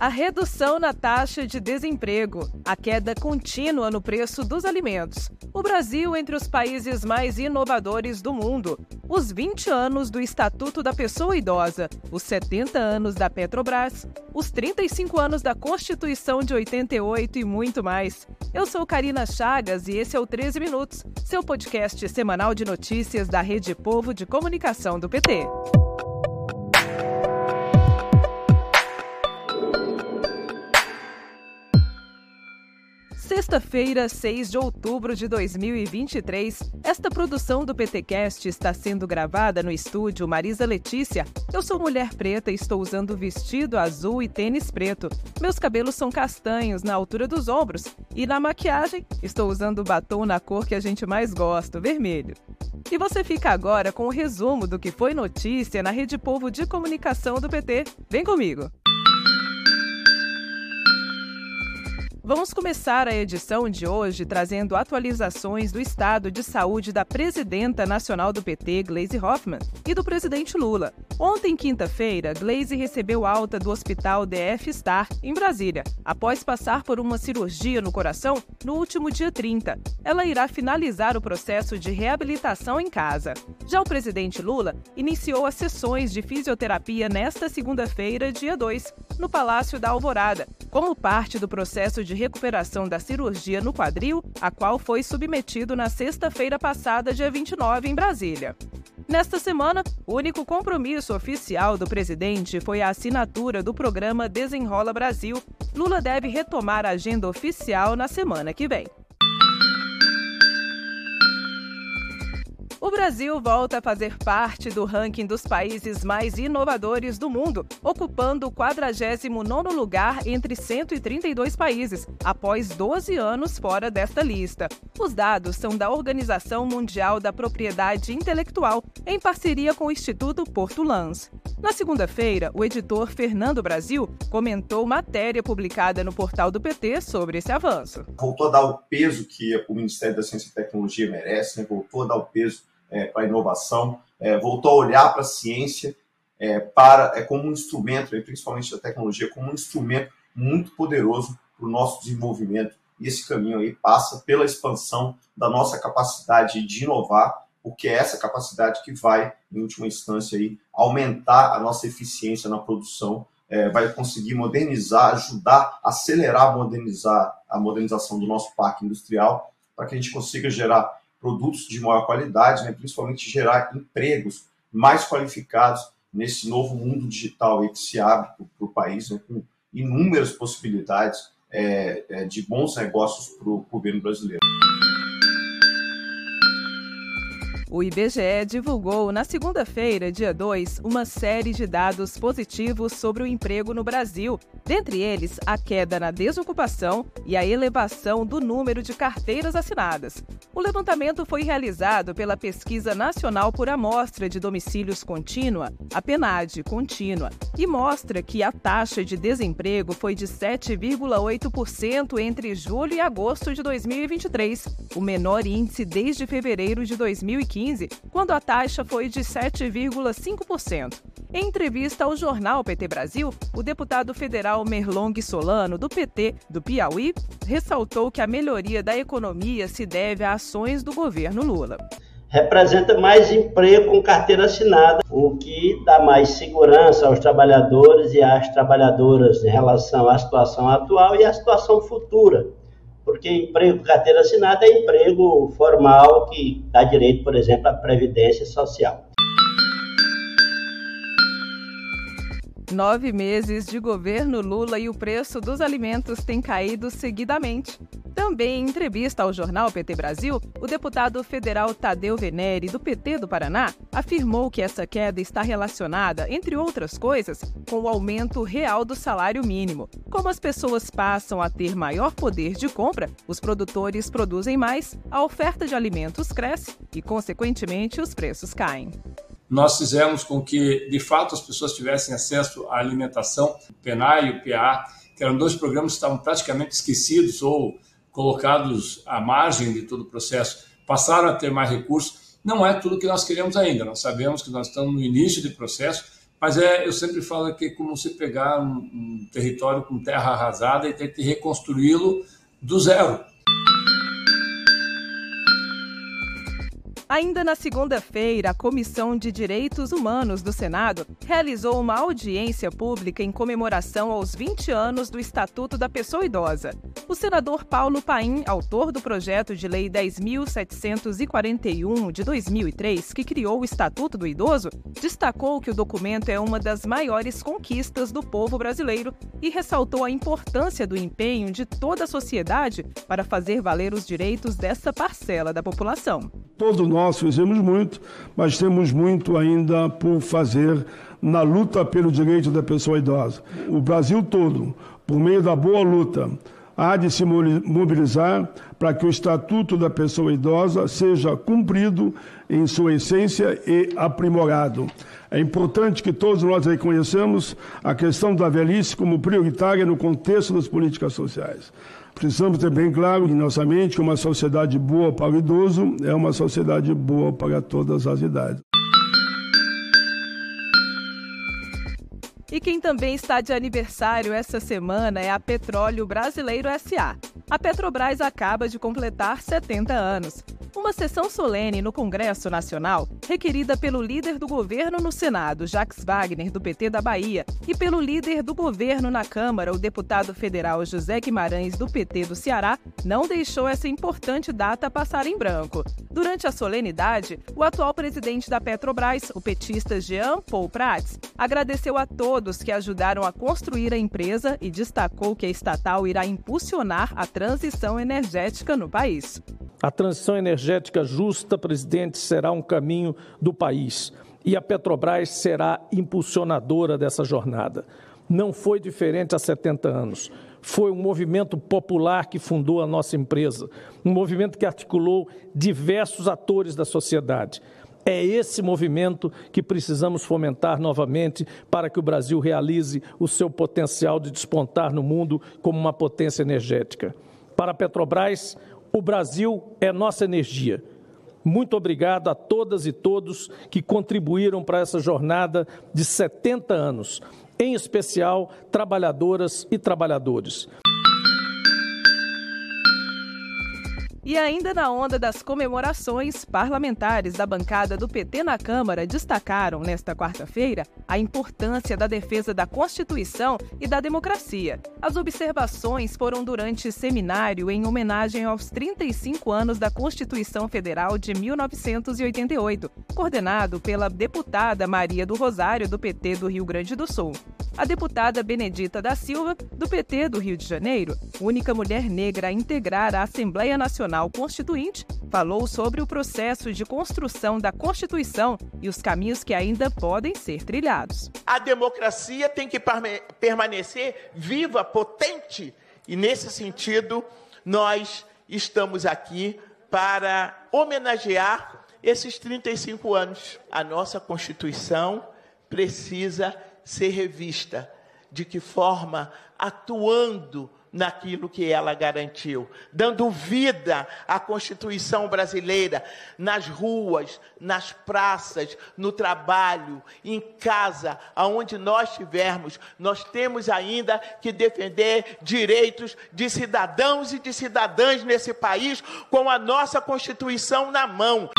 A redução na taxa de desemprego, a queda contínua no preço dos alimentos, o Brasil entre os países mais inovadores do mundo, os 20 anos do Estatuto da Pessoa Idosa, os 70 anos da Petrobras, os 35 anos da Constituição de 88 e muito mais. Eu sou Karina Chagas e esse é o 13 Minutos, seu podcast semanal de notícias da Rede Povo de Comunicação do PT. Sexta-feira, 6 de outubro de 2023. Esta produção do PTcast está sendo gravada no estúdio Marisa Letícia. Eu sou mulher preta e estou usando vestido azul e tênis preto. Meus cabelos são castanhos na altura dos ombros e na maquiagem estou usando batom na cor que a gente mais gosta, vermelho. E você fica agora com o resumo do que foi notícia na Rede Povo de Comunicação do PT. Vem comigo. Vamos começar a edição de hoje trazendo atualizações do estado de saúde da presidenta nacional do PT, Gleisi Hoffmann, e do presidente Lula. Ontem, quinta-feira, Gleisi recebeu alta do Hospital DF Star, em Brasília, após passar por uma cirurgia no coração no último dia 30. Ela irá finalizar o processo de reabilitação em casa. Já o presidente Lula iniciou as sessões de fisioterapia nesta segunda-feira, dia 2, no Palácio da Alvorada, como parte do processo de recuperação da cirurgia no quadril, a qual foi submetido na sexta-feira passada, dia 29, em Brasília. Nesta semana, o único compromisso oficial do presidente foi a assinatura do programa Desenrola Brasil. Lula deve retomar a agenda oficial na semana que vem. O Brasil volta a fazer parte do ranking dos países mais inovadores do mundo, ocupando o 49º lugar entre 132 países, após 12 anos fora desta lista. Os dados são da Organização Mundial da Propriedade Intelectual, em parceria com o Instituto Porto Lans. Na segunda-feira, o editor Fernando Brasil comentou matéria publicada no portal do PT sobre esse avanço. Voltou a dar o peso que o Ministério da Ciência e Tecnologia merece, né? voltou a dar o peso é, para a inovação, é, voltou a olhar para a ciência é, para, é, como um instrumento, principalmente da tecnologia, como um instrumento muito poderoso para o nosso desenvolvimento. E esse caminho aí passa pela expansão da nossa capacidade de inovar, porque é essa capacidade que vai, em última instância, aí, aumentar a nossa eficiência na produção, é, vai conseguir modernizar, ajudar, acelerar, modernizar a modernização do nosso parque industrial, para que a gente consiga gerar produtos de maior qualidade, né, principalmente gerar empregos mais qualificados nesse novo mundo digital que se abre para o país, né, com inúmeras possibilidades é, é, de bons negócios para o governo brasileiro. O IBGE divulgou na segunda-feira, dia 2, uma série de dados positivos sobre o emprego no Brasil, dentre eles a queda na desocupação e a elevação do número de carteiras assinadas. O levantamento foi realizado pela Pesquisa Nacional por Amostra de Domicílios Contínua, a PNAD Contínua, e mostra que a taxa de desemprego foi de 7,8% entre julho e agosto de 2023, o menor índice desde fevereiro de 2015 2015, quando a taxa foi de 7,5%. Em entrevista ao jornal PT Brasil, o deputado federal Merlong Solano, do PT do Piauí, ressaltou que a melhoria da economia se deve a ações do governo Lula representa mais emprego com carteira assinada, o que dá mais segurança aos trabalhadores e às trabalhadoras em relação à situação atual e à situação futura porque emprego carteira assinada é emprego formal que dá direito, por exemplo, à previdência social. Nove meses de governo Lula e o preço dos alimentos tem caído seguidamente. Também em entrevista ao jornal PT Brasil, o deputado federal Tadeu Venere, do PT do Paraná, afirmou que essa queda está relacionada, entre outras coisas, com o aumento real do salário mínimo. Como as pessoas passam a ter maior poder de compra, os produtores produzem mais, a oferta de alimentos cresce e, consequentemente, os preços caem nós fizemos com que, de fato, as pessoas tivessem acesso à alimentação. O PENAI e o PA, que eram dois programas que estavam praticamente esquecidos ou colocados à margem de todo o processo, passaram a ter mais recursos. Não é tudo que nós queremos ainda. Nós sabemos que nós estamos no início do processo, Mas é, eu sempre falo que é como você pegar um, um território com terra arrasada e ter que reconstruí-lo do zero. Ainda na segunda-feira, a Comissão de Direitos Humanos do Senado realizou uma audiência pública em comemoração aos 20 anos do Estatuto da Pessoa Idosa. O senador Paulo Paim, autor do projeto de lei 10.741 de 2003, que criou o Estatuto do Idoso, destacou que o documento é uma das maiores conquistas do povo brasileiro e ressaltou a importância do empenho de toda a sociedade para fazer valer os direitos dessa parcela da população. Todos nós fizemos muito, mas temos muito ainda por fazer na luta pelo direito da pessoa idosa. O Brasil todo, por meio da boa luta, há de se mobilizar para que o Estatuto da Pessoa Idosa seja cumprido em sua essência e aprimorado. É importante que todos nós reconheçamos a questão da velhice como prioritária no contexto das políticas sociais. Precisamos ter bem claro em nossa mente que uma sociedade boa para o idoso é uma sociedade boa para todas as idades. E quem também está de aniversário essa semana é a Petróleo Brasileiro SA. A Petrobras acaba de completar 70 anos. Uma sessão solene no Congresso Nacional, requerida pelo líder do governo no Senado, Jacques Wagner, do PT da Bahia, e pelo líder do governo na Câmara, o deputado federal José Guimarães, do PT do Ceará, não deixou essa importante data passar em branco. Durante a solenidade, o atual presidente da Petrobras, o petista Jean Paul Prats, agradeceu a todos que ajudaram a construir a empresa e destacou que a estatal irá impulsionar a transição energética no país. A transição energética justa, presidente, será um caminho do país e a Petrobras será impulsionadora dessa jornada. Não foi diferente há 70 anos. Foi um movimento popular que fundou a nossa empresa, um movimento que articulou diversos atores da sociedade. É esse movimento que precisamos fomentar novamente para que o Brasil realize o seu potencial de despontar no mundo como uma potência energética. Para a Petrobras, o Brasil é nossa energia. Muito obrigado a todas e todos que contribuíram para essa jornada de 70 anos, em especial trabalhadoras e trabalhadores. E ainda na onda das comemorações, parlamentares da bancada do PT na Câmara destacaram nesta quarta-feira a importância da defesa da Constituição e da democracia. As observações foram durante seminário em homenagem aos 35 anos da Constituição Federal de 1988, coordenado pela deputada Maria do Rosário, do PT do Rio Grande do Sul. A deputada Benedita da Silva, do PT do Rio de Janeiro, única mulher negra a integrar a Assembleia Nacional Constituinte, falou sobre o processo de construção da Constituição e os caminhos que ainda podem ser trilhados. A democracia tem que permanecer viva, potente, e nesse sentido, nós estamos aqui para homenagear esses 35 anos. A nossa Constituição precisa ser revista. De que forma? Atuando naquilo que ela garantiu, dando vida à Constituição brasileira nas ruas, nas praças, no trabalho, em casa, aonde nós estivermos, nós temos ainda que defender direitos de cidadãos e de cidadãs nesse país com a nossa Constituição na mão.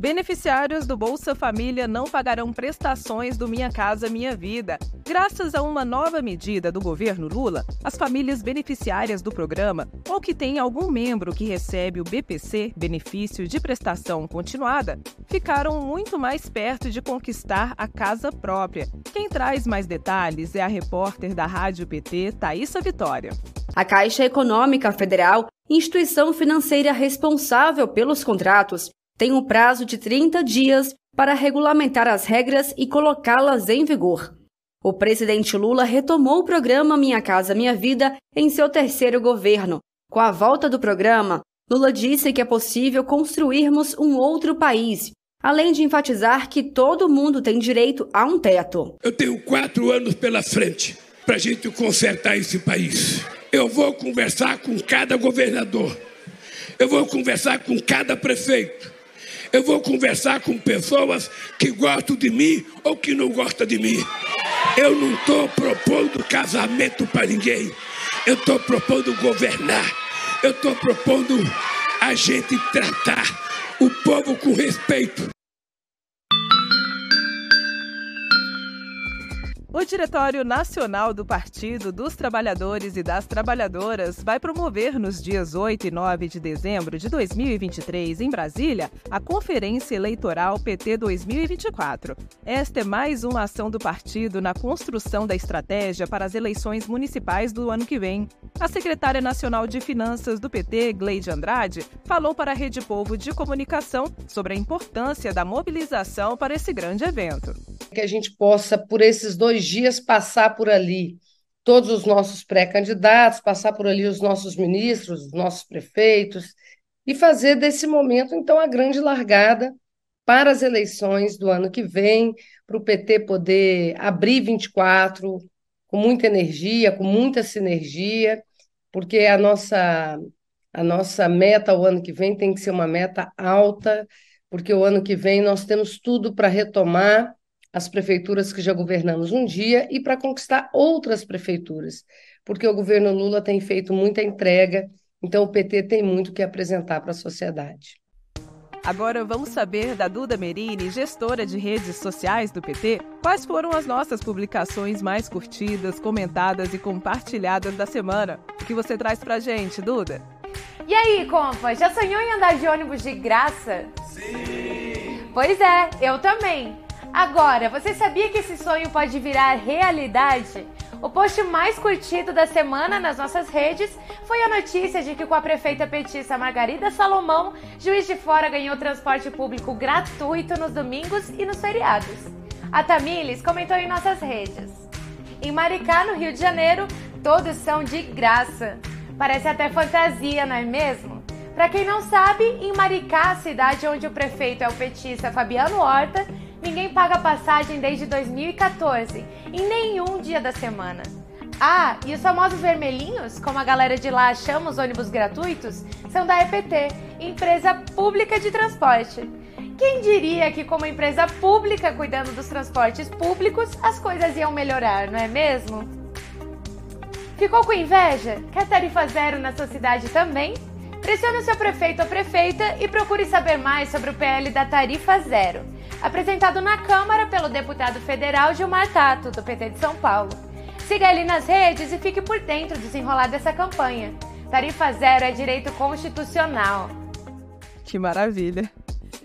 Beneficiários do Bolsa Família não pagarão prestações do Minha Casa Minha Vida. Graças a uma nova medida do governo Lula, as famílias beneficiárias do programa ou que têm algum membro que recebe o BPC, benefício de prestação continuada, ficaram muito mais perto de conquistar a casa própria. Quem traz mais detalhes é a repórter da Rádio PT, Thaisa Vitória. A Caixa Econômica Federal, instituição financeira responsável pelos contratos, tem um prazo de 30 dias para regulamentar as regras e colocá-las em vigor. O presidente Lula retomou o programa Minha Casa Minha Vida em seu terceiro governo. Com a volta do programa, Lula disse que é possível construirmos um outro país, além de enfatizar que todo mundo tem direito a um teto. Eu tenho quatro anos pela frente para a gente consertar esse país. Eu vou conversar com cada governador, eu vou conversar com cada prefeito Eu vou conversar com pessoas que gostam de mim ou que não gostam de mim. Eu não estou propondo casamento para ninguém. Eu estou propondo governar. Eu estou propondo a gente tratar o povo com respeito. O Diretório Nacional do Partido dos Trabalhadores e das Trabalhadoras vai promover nos dias 8 e 9 de dezembro de 2023, em Brasília, a Conferência Eleitoral PT 2024. Esta é mais uma ação do partido na construção da estratégia para as eleições municipais do ano que vem. A secretária nacional de Finanças do PT, Gleide Andrade, falou para a Rede Povo de Comunicação sobre a importância da mobilização para esse grande evento. Que a gente possa, por esses dois dias passar por ali todos os nossos pré-candidatos, passar por ali os nossos ministros, os nossos prefeitos, e fazer desse momento, então, a grande largada para as eleições do ano que vem, para o PT poder abrir 24 com muita energia, com muita sinergia, porque a nossa, a nossa meta o ano que vem tem que ser uma meta alta, porque o ano que vem nós temos tudo para retomar as prefeituras que já governamos um dia e para conquistar outras prefeituras, porque o governo Lula tem feito muita entrega, então o PT tem muito que apresentar para a sociedade. Agora vamos saber da Duda Merini, gestora de redes sociais do PT, quais foram as nossas publicações mais curtidas, comentadas e compartilhadas da semana. O que você traz pra gente, Duda? E aí, compa, já sonhou em andar de ônibus de graça? Sim! Pois é, eu também. Agora, você sabia que esse sonho pode virar realidade? O post mais curtido da semana nas nossas redes foi a notícia de que com a prefeita petista Margarida Salomão, Juiz de Fora ganhou transporte público gratuito nos domingos e nos feriados. A Tamires comentou em nossas redes. Em Maricá, no Rio de Janeiro, todos são de graça. Parece até fantasia, não é mesmo? Para quem não sabe, em Maricá, cidade onde o prefeito é o petista Fabiano Horta, Ninguém paga passagem desde 2014, em nenhum dia da semana. Ah, e os famosos vermelhinhos, como a galera de lá chama os ônibus gratuitos, são da EPT, Empresa Pública de Transporte. Quem diria que, como empresa pública cuidando dos transportes públicos, as coisas iam melhorar, não é mesmo? Ficou com inveja? Quer tarifa zero na sua cidade também? Pressione o seu prefeito ou prefeita e procure saber mais sobre o PL da Tarifa Zero apresentado na Câmara pelo deputado federal Gilmar Tato, do PT de São Paulo. Siga ele nas redes e fique por dentro do desenrolar dessa campanha. Tarifa zero é direito constitucional. Que maravilha!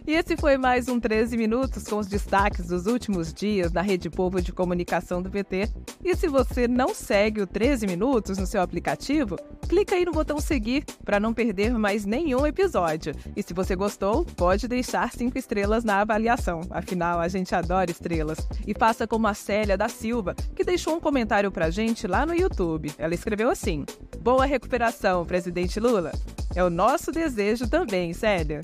E esse foi mais um 13 Minutos com os destaques dos últimos dias na Rede Povo de Comunicação do PT. E se você não segue o 13 Minutos no seu aplicativo, clica aí no botão seguir para não perder mais nenhum episódio. E se você gostou, pode deixar cinco estrelas na avaliação. Afinal, a gente adora estrelas. E faça como a Célia da Silva, que deixou um comentário pra gente lá no YouTube. Ela escreveu assim: Boa recuperação, presidente Lula. É o nosso desejo também, Célia.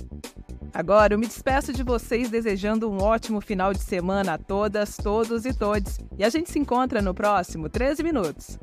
Agora eu me despeço de vocês desejando um ótimo final de semana a todas, todos e todes. E a gente se encontra no próximo 13 Minutos.